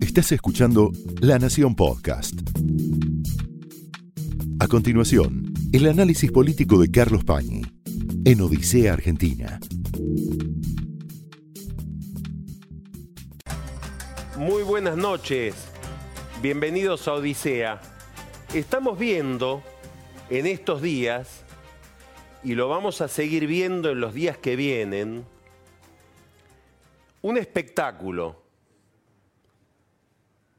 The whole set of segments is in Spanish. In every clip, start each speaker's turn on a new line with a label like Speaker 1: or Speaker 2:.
Speaker 1: Estás escuchando La Nación Podcast. A continuación, el análisis político de Carlos Pañi en Odisea Argentina.
Speaker 2: Muy buenas noches, bienvenidos a Odisea. Estamos viendo en estos días, y lo vamos a seguir viendo en los días que vienen, un espectáculo.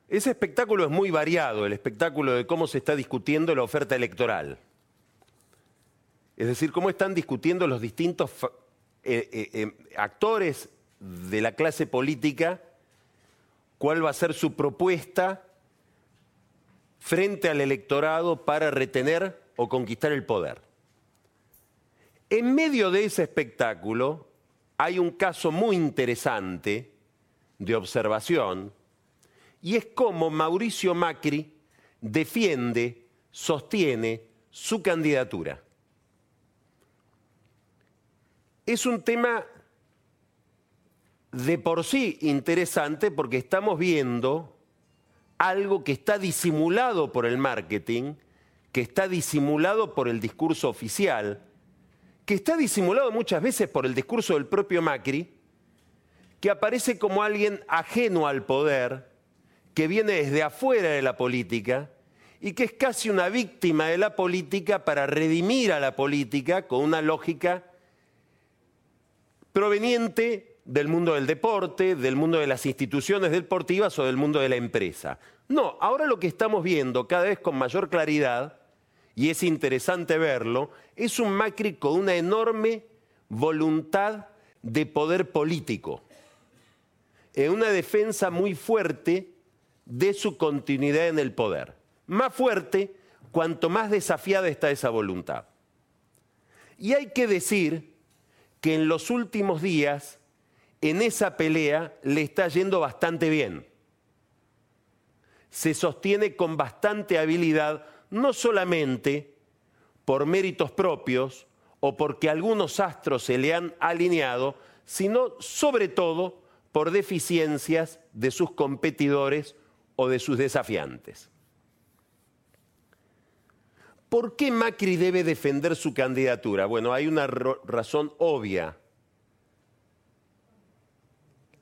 Speaker 2: Ese espectáculo es muy variado, el espectáculo de cómo se está discutiendo la oferta electoral. Es decir, cómo están discutiendo los distintos eh, eh, eh, actores de la clase política cuál va a ser su propuesta frente al electorado para retener o conquistar el poder. En medio de ese espectáculo hay un caso muy interesante de observación y es cómo Mauricio Macri defiende, sostiene su candidatura. Es un tema de por sí interesante porque estamos viendo algo que está disimulado por el marketing, que está disimulado por el discurso oficial, que está disimulado muchas veces por el discurso del propio Macri, que aparece como alguien ajeno al poder, que viene desde afuera de la política y que es casi una víctima de la política para redimir a la política con una lógica proveniente del mundo del deporte, del mundo de las instituciones deportivas o del mundo de la empresa. No, ahora lo que estamos viendo cada vez con mayor claridad y es interesante verlo, es un Macri con una enorme voluntad de poder político, en una defensa muy fuerte de su continuidad en el poder. Más fuerte cuanto más desafiada está esa voluntad. Y hay que decir que en los últimos días, en esa pelea, le está yendo bastante bien. Se sostiene con bastante habilidad no solamente por méritos propios o porque algunos astros se le han alineado, sino sobre todo por deficiencias de sus competidores o de sus desafiantes. ¿Por qué Macri debe defender su candidatura? Bueno, hay una razón obvia.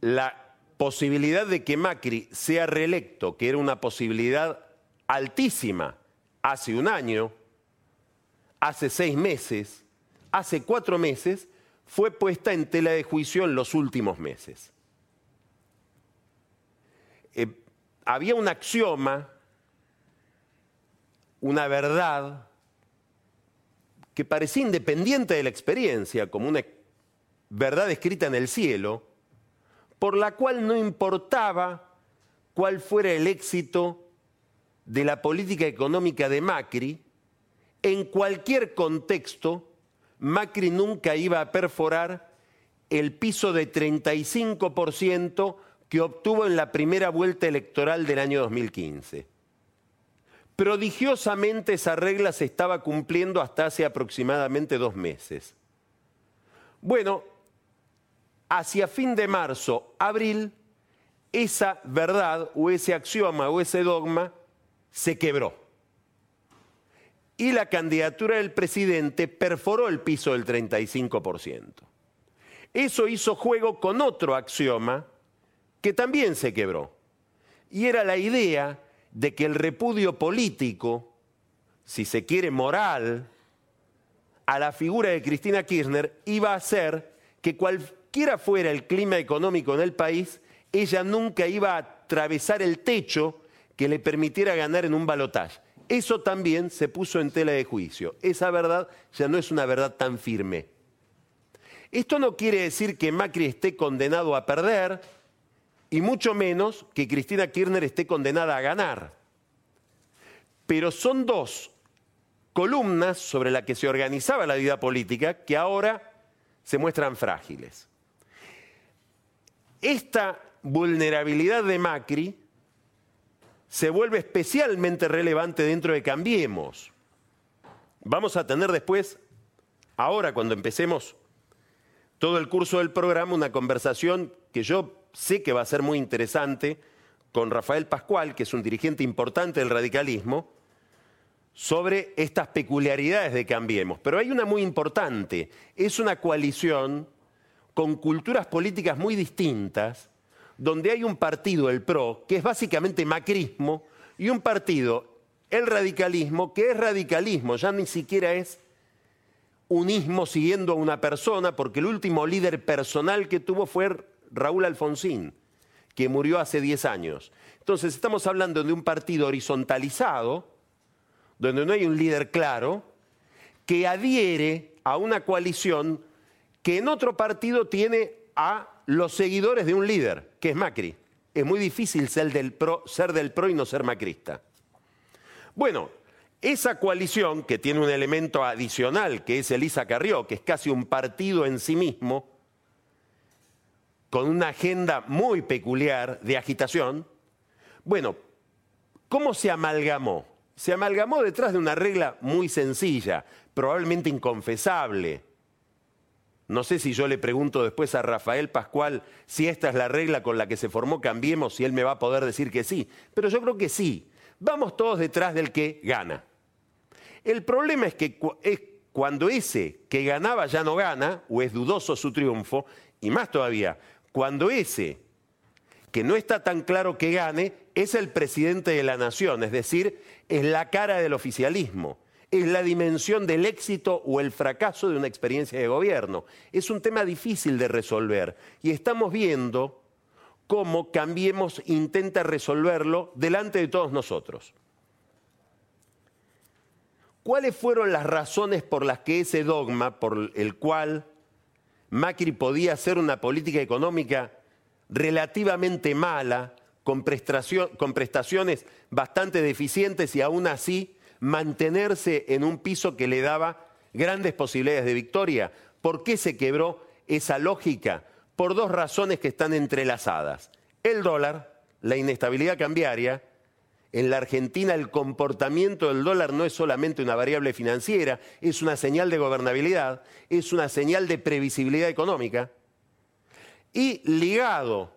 Speaker 2: La posibilidad de que Macri sea reelecto, que era una posibilidad altísima hace un año, hace seis meses, hace cuatro meses, fue puesta en tela de juicio en los últimos meses. Eh, había un axioma, una verdad, que parecía independiente de la experiencia, como una verdad escrita en el cielo, por la cual no importaba cuál fuera el éxito de la política económica de Macri, en cualquier contexto, Macri nunca iba a perforar el piso de 35% que obtuvo en la primera vuelta electoral del año 2015. Prodigiosamente esa regla se estaba cumpliendo hasta hace aproximadamente dos meses. Bueno, hacia fin de marzo, abril, esa verdad o ese axioma o ese dogma se quebró. Y la candidatura del presidente perforó el piso del 35%. Eso hizo juego con otro axioma que también se quebró. Y era la idea de que el repudio político, si se quiere moral, a la figura de Cristina Kirchner iba a hacer que cualquiera fuera el clima económico en el país, ella nunca iba a atravesar el techo que le permitiera ganar en un balotaje. Eso también se puso en tela de juicio. Esa verdad ya no es una verdad tan firme. Esto no quiere decir que Macri esté condenado a perder y mucho menos que Cristina Kirchner esté condenada a ganar. Pero son dos columnas sobre las que se organizaba la vida política que ahora se muestran frágiles. Esta vulnerabilidad de Macri se vuelve especialmente relevante dentro de Cambiemos. Vamos a tener después, ahora cuando empecemos todo el curso del programa, una conversación que yo sé que va a ser muy interesante con Rafael Pascual, que es un dirigente importante del radicalismo, sobre estas peculiaridades de Cambiemos. Pero hay una muy importante, es una coalición con culturas políticas muy distintas, donde hay un partido, el PRO, que es básicamente macrismo, y un partido, el radicalismo, que es radicalismo, ya ni siquiera es unismo siguiendo a una persona, porque el último líder personal que tuvo fue Raúl Alfonsín, que murió hace 10 años. Entonces estamos hablando de un partido horizontalizado, donde no hay un líder claro, que adhiere a una coalición que en otro partido tiene a los seguidores de un líder, que es Macri. Es muy difícil ser del PRO, ser del PRO y no ser macrista. Bueno, esa coalición, que tiene un elemento adicional, que es Elisa Carrió, que es casi un partido en sí mismo, con una agenda muy peculiar de agitación, bueno, ¿cómo se amalgamó? Se amalgamó detrás de una regla muy sencilla, probablemente inconfesable, no sé si yo le pregunto después a Rafael Pascual si esta es la regla con la que se formó Cambiemos, si él me va a poder decir que sí. Pero yo creo que sí. Vamos todos detrás del que gana. El problema es que es cuando ese que ganaba ya no gana, o es dudoso su triunfo, y más todavía, cuando ese que no está tan claro que gane, es el presidente de la nación, es decir, es la cara del oficialismo es la dimensión del éxito o el fracaso de una experiencia de gobierno. Es un tema difícil de resolver y estamos viendo cómo Cambiemos intenta resolverlo delante de todos nosotros. ¿Cuáles fueron las razones por las que ese dogma, por el cual Macri podía hacer una política económica relativamente mala, con, prestaciones bastante deficientes y aún así mantenerse en un piso que le daba grandes posibilidades de victoria. ¿Por qué se quebró esa lógica? Por dos razones que están entrelazadas. El dólar, la inestabilidad cambiaria. En la Argentina el comportamiento del dólar no es solamente una variable financiera, es una señal de gobernabilidad, es una señal de previsibilidad económica. Y ligado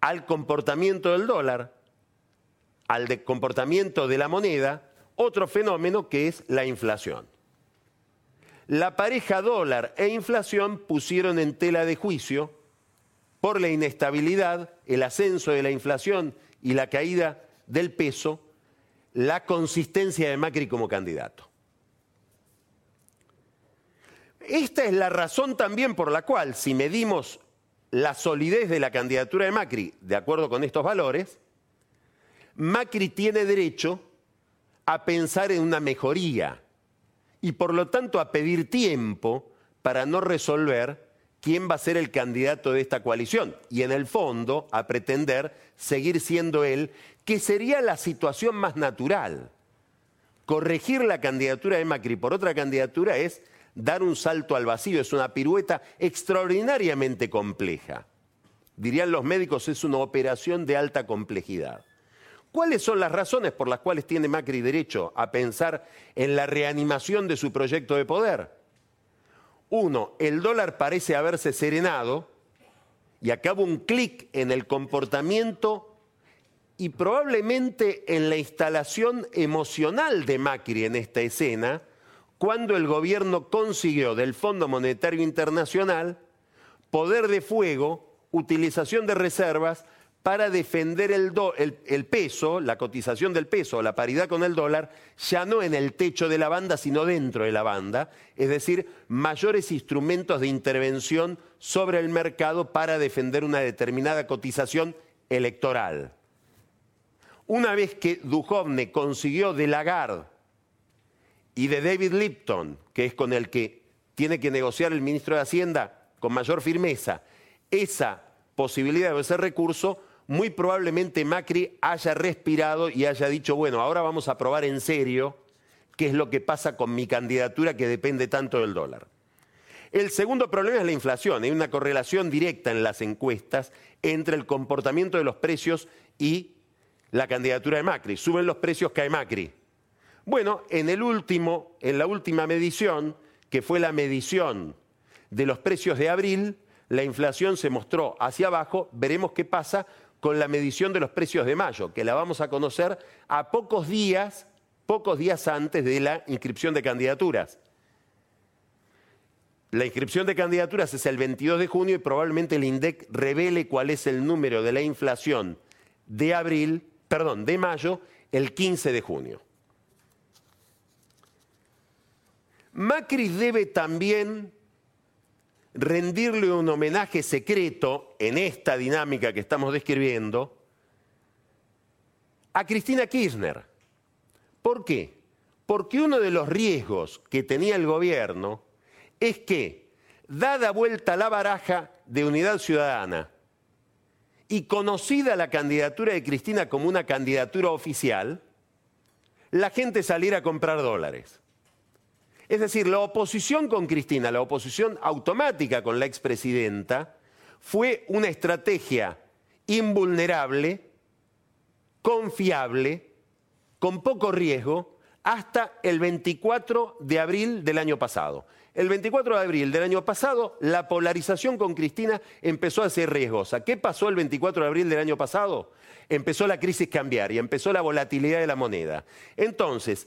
Speaker 2: al comportamiento del dólar, al comportamiento de la moneda, otro fenómeno que es la inflación. La pareja dólar e inflación pusieron en tela de juicio por la inestabilidad, el ascenso de la inflación y la caída del peso, la consistencia de Macri como candidato. Esta es la razón también por la cual, si medimos la solidez de la candidatura de Macri de acuerdo con estos valores, Macri tiene derecho a pensar en una mejoría y por lo tanto a pedir tiempo para no resolver quién va a ser el candidato de esta coalición y en el fondo a pretender seguir siendo él, que sería la situación más natural. Corregir la candidatura de Macri por otra candidatura es dar un salto al vacío, es una pirueta extraordinariamente compleja. Dirían los médicos, es una operación de alta complejidad. ¿Cuáles son las razones por las cuales tiene Macri derecho a pensar en la reanimación de su proyecto de poder? Uno, el dólar parece haberse serenado y acaba un clic en el comportamiento y probablemente en la instalación emocional de Macri en esta escena, cuando el gobierno consiguió del Fondo Monetario Internacional poder de fuego, utilización de reservas, para defender el, peso, la cotización del peso, la paridad con el dólar, ya no en el techo de la banda, sino dentro de la banda, es decir, mayores instrumentos de intervención sobre el mercado para defender una determinada cotización electoral. Una vez que Duhovne consiguió de Lagarde y de David Lipton, que es con el que tiene que negociar el ministro de Hacienda con mayor firmeza, esa posibilidad o ese recurso, muy probablemente Macri haya respirado y haya dicho, bueno, ahora vamos a probar en serio qué es lo que pasa con mi candidatura que depende tanto del dólar. El segundo problema es la inflación. Hay una correlación directa en las encuestas entre el comportamiento de los precios y la candidatura de Macri. Suben los precios, cae Macri. Bueno, en, el último, en la última medición, que fue la medición de los precios de abril, la inflación se mostró hacia abajo, veremos qué pasa con la medición de los precios de mayo, que la vamos a conocer a pocos días, pocos días antes de la inscripción de candidaturas. La inscripción de candidaturas es el 22 de junio y probablemente el INDEC revele cuál es el número de la inflación de abril, perdón, de mayo, el 15 de junio. Macri debe también rendirle un homenaje secreto en esta dinámica que estamos describiendo a Cristina Kirchner. ¿Por qué? Porque uno de los riesgos que tenía el gobierno es que, dada vuelta la baraja de unidad ciudadana y conocida la candidatura de Cristina como una candidatura oficial, la gente saliera a comprar dólares. Es decir, la oposición con Cristina, la oposición automática con la expresidenta, fue una estrategia invulnerable, confiable, con poco riesgo, hasta el 24 de abril del año pasado. El 24 de abril del año pasado, la polarización con Cristina empezó a ser riesgosa. ¿Qué pasó el 24 de abril del año pasado? Empezó la crisis cambiaria, empezó la volatilidad de la moneda. Entonces,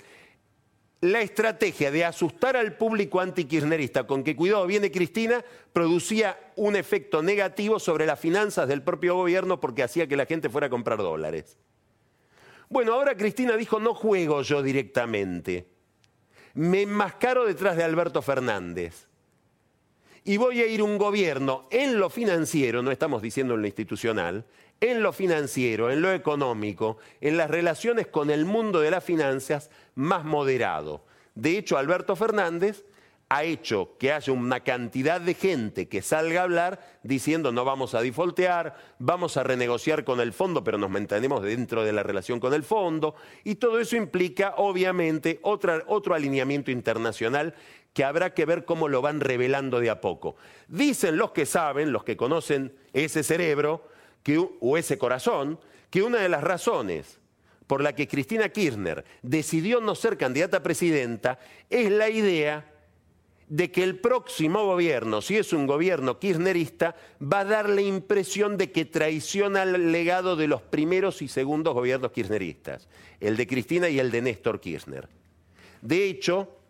Speaker 2: la estrategia de asustar al público antikirchnerista con que cuidado viene Cristina producía un efecto negativo sobre las finanzas del propio gobierno porque hacía que la gente fuera a comprar dólares. Bueno, ahora Cristina dijo, no juego yo directamente, me enmascaro detrás de Alberto Fernández y voy a ir un gobierno en lo financiero, no estamos diciendo en lo institucional, en lo financiero, en lo económico, en las relaciones con el mundo de las finanzas más moderado. De hecho, Alberto Fernández ha hecho que haya una cantidad de gente que salga a hablar diciendo no vamos a defaultear, vamos a renegociar con el fondo, pero nos mantenemos dentro de la relación con el fondo, y todo eso implica, obviamente, otro alineamiento internacional que habrá que ver cómo lo van revelando de a poco. Dicen los que saben, los que conocen ese cerebro, o ese corazón, que una de las razones por la que Cristina Kirchner decidió no ser candidata a presidenta es la idea de que el próximo gobierno, si es un gobierno kirchnerista, va a dar la impresión de que traiciona el legado de los primeros y segundos gobiernos kirchneristas, el de Cristina y el de Néstor Kirchner. De hecho,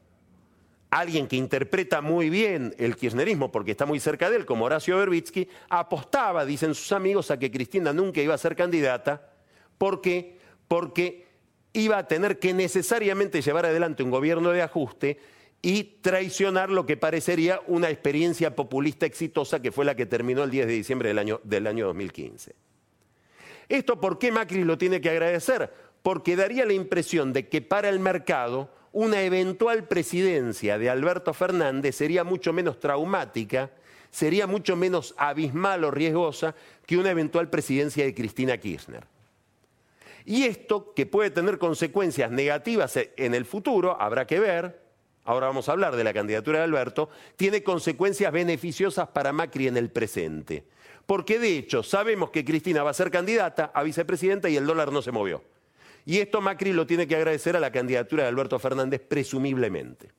Speaker 2: alguien que interpreta muy bien el kirchnerismo porque está muy cerca de él, como Horacio Berbitsky, apostaba, dicen sus amigos, a que Cristina nunca iba a ser candidata. ¿Por qué? Porque iba a tener que necesariamente llevar adelante un gobierno de ajuste y traicionar lo que parecería una experiencia populista exitosa que fue la que terminó el 10 de diciembre del año, del año 2015. ¿Esto por qué Macri lo tiene que agradecer? Porque daría la impresión de que para el mercado una eventual presidencia de Alberto Fernández sería mucho menos traumática, sería mucho menos abismal o riesgosa que una eventual presidencia de Cristina Kirchner. Y esto, que puede tener consecuencias negativas en el futuro, habrá que ver, ahora vamos a hablar de la candidatura de Alberto, tiene consecuencias beneficiosas para Macri en el presente. Porque de hecho sabemos que Cristina va a ser candidata a vicepresidenta y el dólar no se movió. Y esto Macri lo tiene que agradecer a la candidatura de Alberto Fernández, presumiblemente.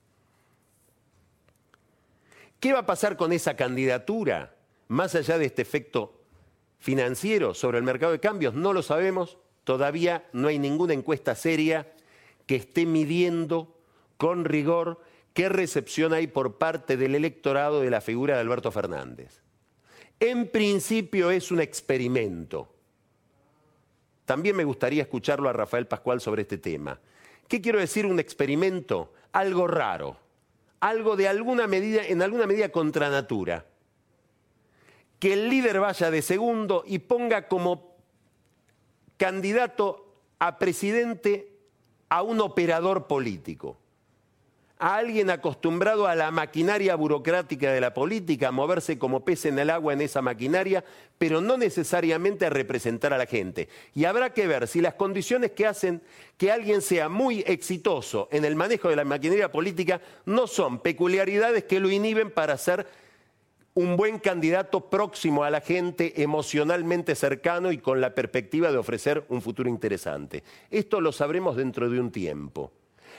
Speaker 2: ¿Qué va a pasar con esa candidatura? Más allá de este efecto financiero sobre el mercado de cambios, no lo sabemos. Todavía no hay ninguna encuesta seria que esté midiendo con rigor qué recepción hay por parte del electorado de la figura de Alberto Fernández. En principio es un experimento. También me gustaría escucharlo a Rafael Pascual sobre este tema. ¿Qué quiero decir un experimento? Algo raro, algo de alguna medida, en alguna medida contra natura. Que el líder vaya de segundo y ponga como candidato a presidente a un operador político a alguien acostumbrado a la maquinaria burocrática de la política, a moverse como pez en el agua en esa maquinaria, pero no necesariamente a representar a la gente. Y habrá que ver si las condiciones que hacen que alguien sea muy exitoso en el manejo de la maquinaria política no son peculiaridades que lo inhiben para ser un buen candidato próximo a la gente, emocionalmente cercano y con la perspectiva de ofrecer un futuro interesante. Esto lo sabremos dentro de un tiempo.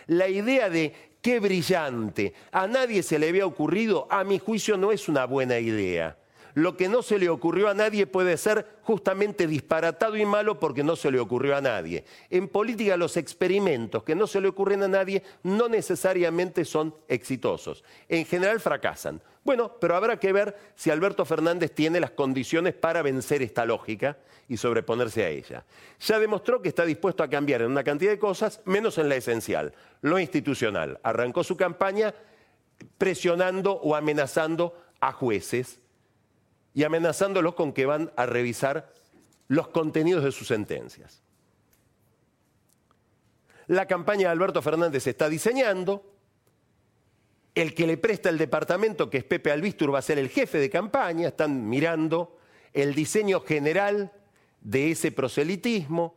Speaker 2: La idea de qué brillante, a nadie se le había ocurrido, a mi juicio no es una buena idea. Lo que no se le ocurrió a nadie puede ser justamente disparatado y malo porque no se le ocurrió a nadie. En política los experimentos que no se le ocurren a nadie no necesariamente son exitosos. En general fracasan. Bueno, pero habrá que ver si Alberto Fernández tiene las condiciones para vencer esta lógica y sobreponerse a ella. Ya demostró que está dispuesto a cambiar en una cantidad de cosas, menos en la esencial, lo institucional. Arrancó su campaña presionando o amenazando a jueces y amenazándolos con que van a revisar los contenidos de sus sentencias. La campaña de Alberto Fernández se está diseñando. El que le presta el departamento, que es Pepe Albistur, va a ser el jefe de campaña. Están mirando el diseño general de ese proselitismo,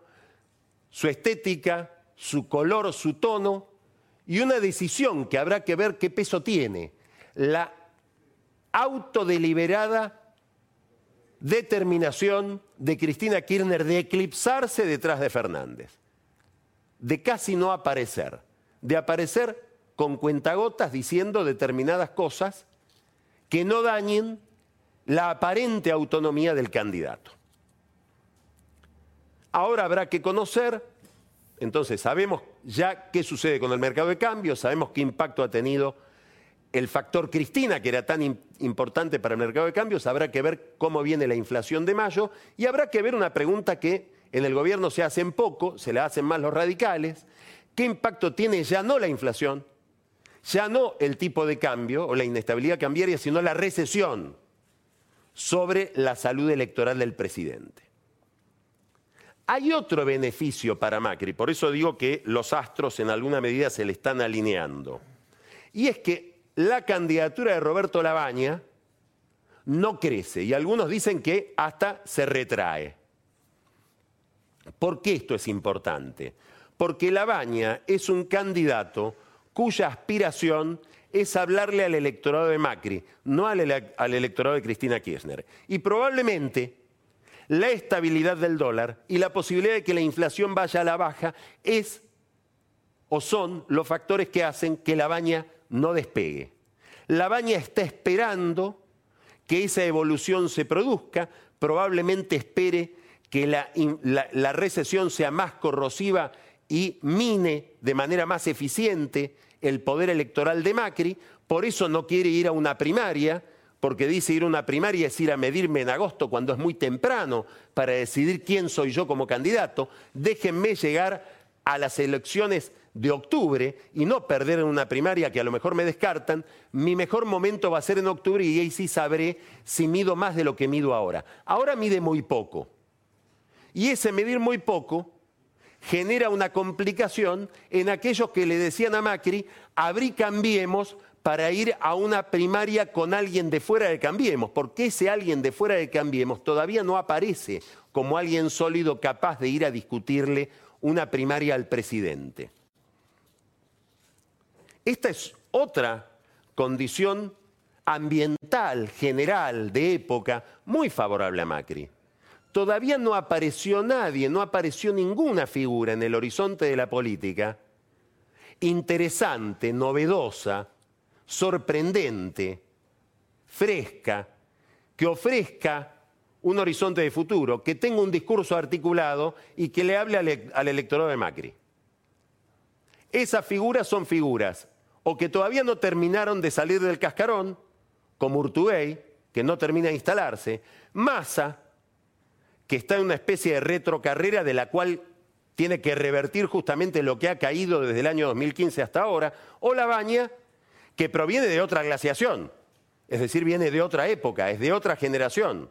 Speaker 2: su estética, su color, su tono, y una decisión que habrá que ver qué peso tiene. La autodeliberada determinación de Cristina Kirchner de eclipsarse detrás de Fernández, de casi no aparecer, de aparecer con cuentagotas diciendo determinadas cosas que no dañen la aparente autonomía del candidato. Ahora habrá que conocer, entonces sabemos ya qué sucede con el mercado de cambio, sabemos qué impacto ha tenido el factor Cristina, que era tan importante para el mercado de cambios, habrá que ver cómo viene la inflación de mayo y habrá que ver una pregunta que en el gobierno se hacen poco, se la hacen más los radicales, ¿qué impacto tiene ya no la inflación, ya no el tipo de cambio o la inestabilidad cambiaria, sino la recesión sobre la salud electoral del presidente? Hay otro beneficio para Macri, por eso digo que los astros en alguna medida se le están alineando. Y es que la candidatura de Roberto Labaña no crece y algunos dicen que hasta se retrae. ¿Por qué esto es importante? Porque Labaña es un candidato cuya aspiración es hablarle al electorado de Macri, no al, electorado de Cristina Kirchner. Y probablemente la estabilidad del dólar y la posibilidad de que la inflación vaya a la baja es o son los factores que hacen que Labaña no despegue. La baña está esperando que esa evolución se produzca, probablemente espere que la, recesión sea más corrosiva y mine de manera más eficiente el poder electoral de Macri, por eso no quiere ir a una primaria, porque dice ir a una primaria es ir a medirme en agosto cuando es muy temprano para decidir quién soy yo como candidato, déjenme llegar a las elecciones de octubre y no perder en una primaria que a lo mejor me descartan, mi mejor momento va a ser en octubre y ahí sí sabré si mido más de lo que mido ahora. Ahora mide muy poco. Y ese medir muy poco genera una complicación en aquellos que le decían a Macri, abrí Cambiemos para ir a una primaria con alguien de fuera de Cambiemos, porque ese alguien de fuera de Cambiemos todavía no aparece como alguien sólido capaz de ir a discutirle una primaria al presidente. Esta es otra condición ambiental general de época muy favorable a Macri. Todavía no apareció nadie, no apareció ninguna figura en el horizonte de la política interesante, novedosa, sorprendente, fresca, que ofrezca un horizonte de futuro, que tenga un discurso articulado y que le hable al, al electorado de Macri. Esas figuras son figuras o que todavía no terminaron de salir del cascarón, como Urtubey, que no termina de instalarse, Massa, que está en una especie de retrocarrera de la cual tiene que revertir justamente lo que ha caído desde el año 2015 hasta ahora, o Labaña, que proviene de otra glaciación, es decir, viene de otra época, es de otra generación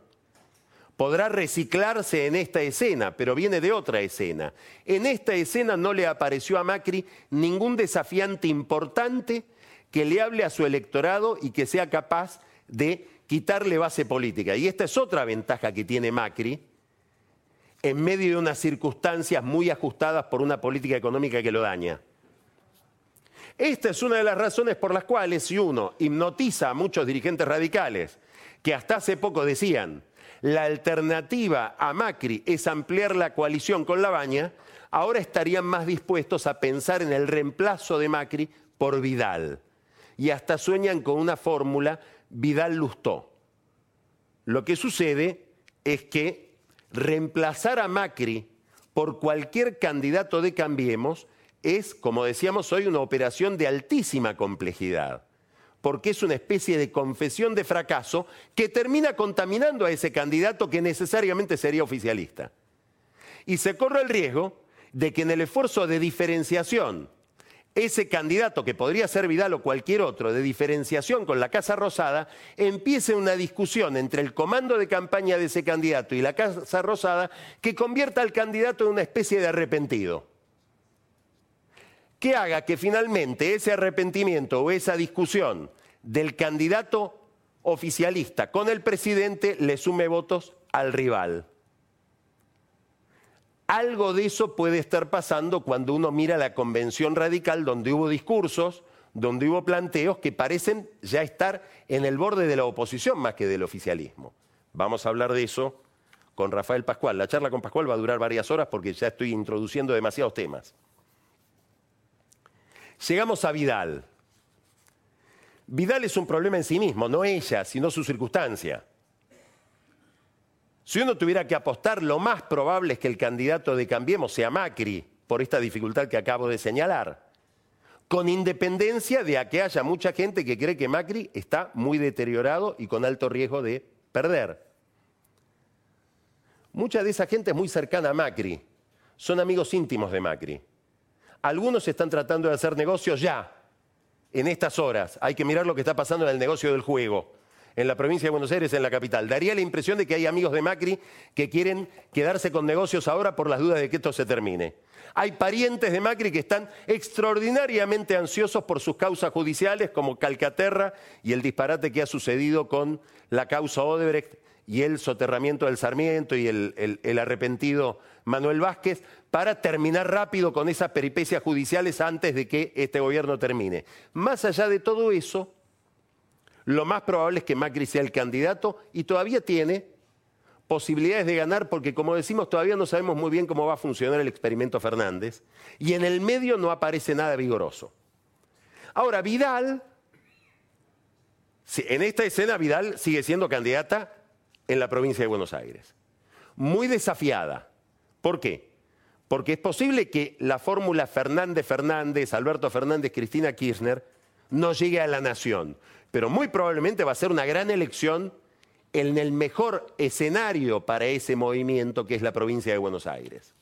Speaker 2: podrá reciclarse en esta escena, pero viene de otra escena. En esta escena no le apareció a Macri ningún desafiante importante que le hable a su electorado y que sea capaz de quitarle base política. Y esta es otra ventaja que tiene Macri en medio de unas circunstancias muy ajustadas por una política económica que lo daña. Esta es una de las razones por las cuales si uno hipnotiza a muchos dirigentes radicales que hasta hace poco decían, la alternativa a Macri es ampliar la coalición con la baña, ahora estarían más dispuestos a pensar en el reemplazo de Macri por Vidal. Y hasta sueñan con una fórmula Vidal-Lustó. lo que sucede es que reemplazar a Macri por cualquier candidato de Cambiemos es, como decíamos hoy, una operación de altísima complejidad, porque es una especie de confesión de fracaso que termina contaminando a ese candidato que necesariamente sería oficialista. Y se corre el riesgo de que en el esfuerzo de diferenciación ese candidato, que podría ser Vidal o cualquier otro, de diferenciación con la Casa Rosada, empiece una discusión entre el comando de campaña de ese candidato y la Casa Rosada que convierta al candidato en una especie de arrepentido. Que haga que finalmente ese arrepentimiento o esa discusión del candidato oficialista con el presidente le sume votos al rival. Algo de eso puede estar pasando cuando uno mira la convención radical donde hubo discursos, donde hubo planteos que parecen ya estar en el borde de la oposición más que del oficialismo. Vamos a hablar de eso con Rafael Pascual. La charla con Pascual va a durar varias horas porque ya estoy introduciendo demasiados temas. Llegamos a Vidal. Vidal es un problema en sí mismo, no ella, sino su circunstancia. Si uno tuviera que apostar, lo más probable es que el candidato de Cambiemos sea Macri, por esta dificultad que acabo de señalar. Con independencia de que haya mucha gente que cree que Macri está muy deteriorado y con alto riesgo de perder. Mucha de esa gente es muy cercana a Macri, son amigos íntimos de Macri. Algunos están tratando de hacer negocios ya, en estas horas. Hay que mirar lo que está pasando en el negocio del juego en la provincia de Buenos Aires, en la capital. Daría la impresión de que hay amigos de Macri que quieren quedarse con negocios ahora por las dudas de que esto se termine. Hay parientes de Macri que están extraordinariamente ansiosos por sus causas judiciales, como Calcaterra y el disparate que ha sucedido con la causa Odebrecht y el soterramiento del Sarmiento y el, el arrepentido Manuel Vázquez, para terminar rápido con esas peripecias judiciales antes de que este gobierno termine. Más allá de todo eso, lo más probable es que Macri sea el candidato y todavía tiene posibilidades de ganar porque, como decimos, todavía no sabemos muy bien cómo va a funcionar el experimento Fernández y en el medio no aparece nada vigoroso. Ahora, Vidal, en esta escena Vidal sigue siendo candidata en la provincia de Buenos Aires. Muy desafiada. ¿Por qué? Porque es posible que la fórmula Fernández-Fernández, Alberto Fernández, Cristina Kirchner, no llegue a la nación pero muy probablemente va a ser una gran elección en el mejor escenario para ese movimiento que es la provincia de Buenos Aires.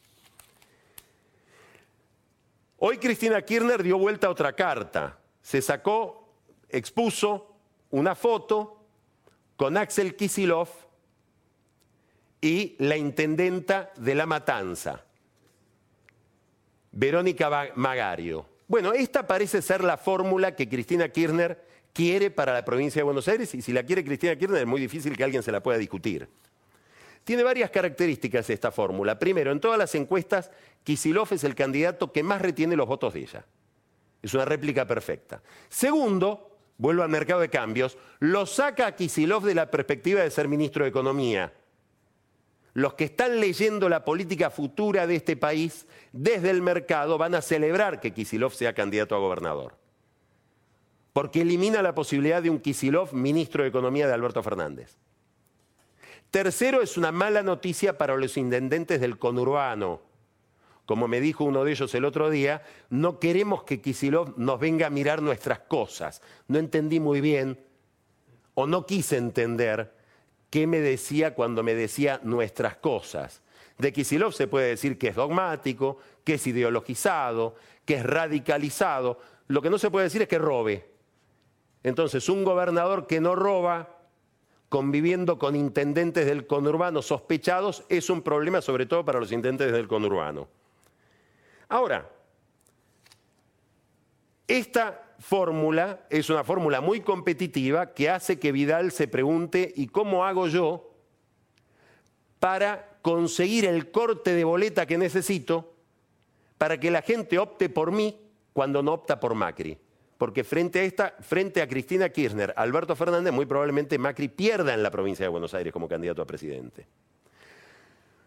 Speaker 2: Hoy Cristina Kirchner dio vuelta a otra carta. Se sacó, expuso una foto con Axel Kisilov y la intendenta de La Matanza, Verónica Magario. Bueno, esta parece ser la fórmula que Cristina Kirchner quiere para la provincia de Buenos Aires y si la quiere Cristina Kirchner es muy difícil que alguien se la pueda discutir. Tiene varias características esta fórmula. Primero, en todas las encuestas, Kisilov es el candidato que más retiene los votos de ella. Es una réplica perfecta. Segundo, vuelvo al mercado de cambios, lo saca a Kisilov de la perspectiva de ser ministro de Economía. Los que están leyendo la política futura de este país desde el mercado van a celebrar que Kisilov sea candidato a gobernador porque elimina la posibilidad de un Kisilov ministro de Economía de Alberto Fernández. Tercero, es una mala noticia para los intendentes del conurbano. Como me dijo uno de ellos el otro día, no queremos que Kisilov nos venga a mirar nuestras cosas. No entendí muy bien, o no quise entender, qué me decía cuando me decía nuestras cosas. De Kisilov se puede decir que es dogmático, que es ideologizado, que es radicalizado. Lo que no se puede decir es que robe. Entonces, un gobernador que no roba, conviviendo con intendentes del conurbano sospechados, es un problema sobre todo para los intendentes del conurbano. Ahora, esta fórmula es una fórmula muy competitiva que hace que Vidal se pregunte, ¿y cómo hago yo para conseguir el corte de boleta que necesito para que la gente opte por mí cuando no opta por Macri? porque frente a, esta, frente a Cristina Kirchner, Alberto Fernández, muy probablemente Macri pierda en la provincia de Buenos Aires como candidato a presidente.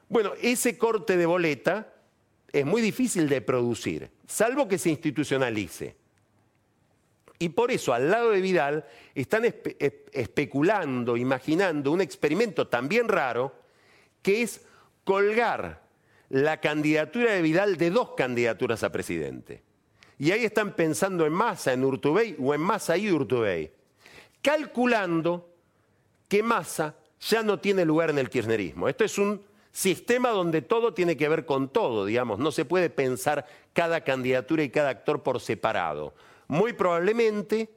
Speaker 2: Bueno, ese corte de boleta es muy difícil de producir, salvo que se institucionalice. Y por eso, al lado de Vidal, están especulando, imaginando un experimento también raro, que es colgar la candidatura de Vidal de dos candidaturas a presidente. Y ahí están pensando en Massa, en Urtubey o en Massa y Urtubey, calculando que Massa ya no tiene lugar en el kirchnerismo. Esto es un sistema donde todo tiene que ver con todo, digamos, no se puede pensar cada candidatura y cada actor por separado. Muy probablemente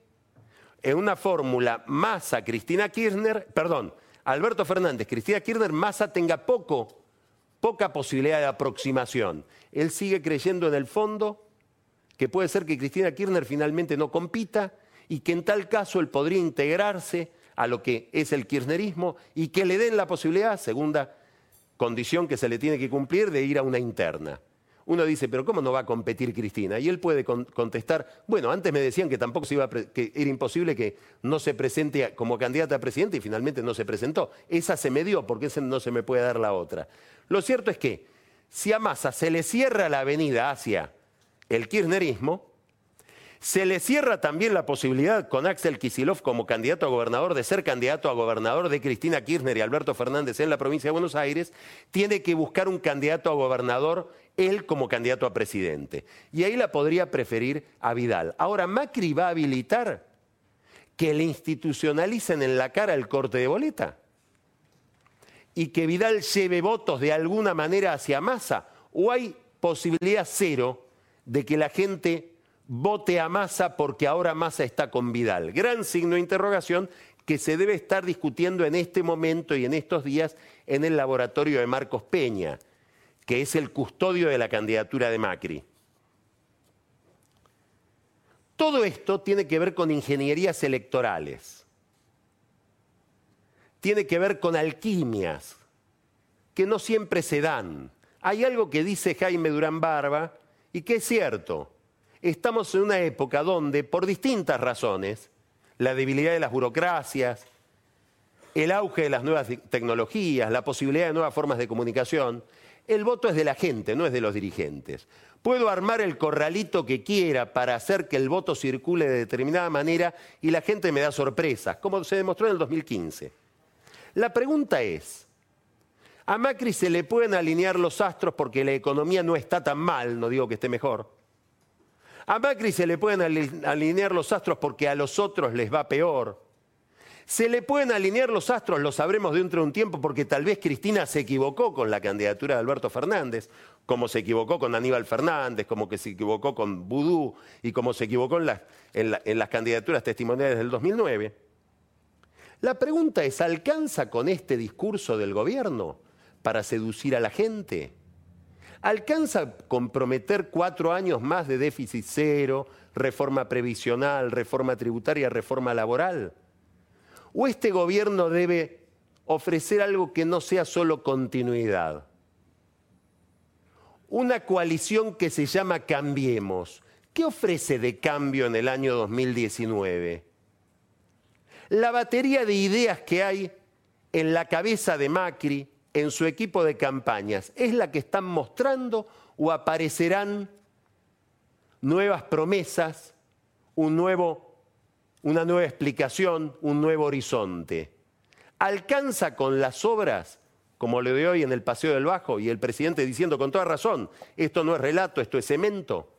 Speaker 2: en una fórmula Massa, Cristina Kirchner, perdón, Alberto Fernández, Cristina Kirchner, Massa tenga poco, poca posibilidad de aproximación. Él sigue creyendo en el fondo que puede ser que Cristina Kirchner finalmente no compita y que en tal caso él podría integrarse a lo que es el kirchnerismo y que le den la posibilidad, segunda condición que se le tiene que cumplir de ir a una interna. Uno dice, pero ¿cómo no va a competir Cristina? Y él puede contestar, bueno, antes me decían que tampoco se iba que era imposible que no se presente como candidata a presidente y finalmente no se presentó. Esa se me dio, porque esa no se me puede dar la otra. Lo cierto es que si a Massa se le cierra la avenida hacia el kirchnerismo, se le cierra también la posibilidad con Axel Kisilov como candidato a gobernador de ser candidato a gobernador de Cristina Kirchner y Alberto Fernández en la provincia de Buenos Aires. Tiene que buscar un candidato a gobernador él como candidato a presidente. Y ahí la podría preferir a Vidal. Ahora, Macri va a habilitar que le institucionalicen en la cara el corte de boleta y que Vidal lleve votos de alguna manera hacia Massa. ¿O hay posibilidad cero de que la gente vote a Massa porque ahora Massa está con Vidal. Gran signo de interrogación que se debe estar discutiendo en este momento y en estos días en el laboratorio de Marcos Peña, que es el custodio de la candidatura de Macri. Todo esto tiene que ver con ingenierías electorales, tiene que ver con alquimias que no siempre se dan. Hay algo que dice Jaime Durán Barba y que es cierto estamos en una época donde, por distintas razones, la debilidad de las burocracias, el auge de las nuevas tecnologías, la posibilidad de nuevas formas de comunicación, el voto es de la gente, no es de los dirigentes. Puedo armar el corralito que quiera para hacer que el voto circule de determinada manera y la gente me da sorpresas, como se demostró en el 2015. La pregunta es, ¿a Macri se le pueden alinear los astros porque la economía no está tan mal, no digo que esté mejor? A Macri se le pueden alinear los astros porque a los otros les va peor. Se le pueden alinear los astros, lo sabremos dentro de un tiempo, porque tal vez Cristina se equivocó con la candidatura de Alberto Fernández, como se equivocó con Aníbal Fernández, como que se equivocó con Vudú y como se equivocó en las, candidaturas testimoniales del 2009. La pregunta es, ¿alcanza con este discurso del gobierno para seducir a la gente? ¿Alcanza comprometer cuatro años más de déficit cero, reforma previsional, reforma tributaria, reforma laboral? ¿O este gobierno debe ofrecer algo que no sea solo continuidad? Una coalición que se llama Cambiemos. ¿Qué ofrece de cambio en el año 2019? La batería de ideas que hay en la cabeza de Macri, en su equipo de campañas es la que están mostrando o aparecerán nuevas promesas, un nuevo, una nueva explicación, un nuevo horizonte? ¿Alcanza con las obras, como lo de hoy en el Paseo del Bajo y el presidente diciendo con toda razón, esto no es relato, esto es cemento?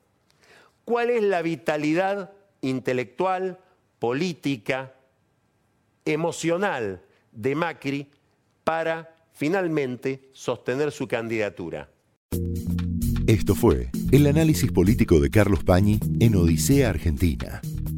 Speaker 2: ¿Cuál es la vitalidad intelectual, política, emocional de Macri para finalmente sostener su candidatura.
Speaker 1: Esto fue el análisis político de Carlos Pañi en Odisea Argentina,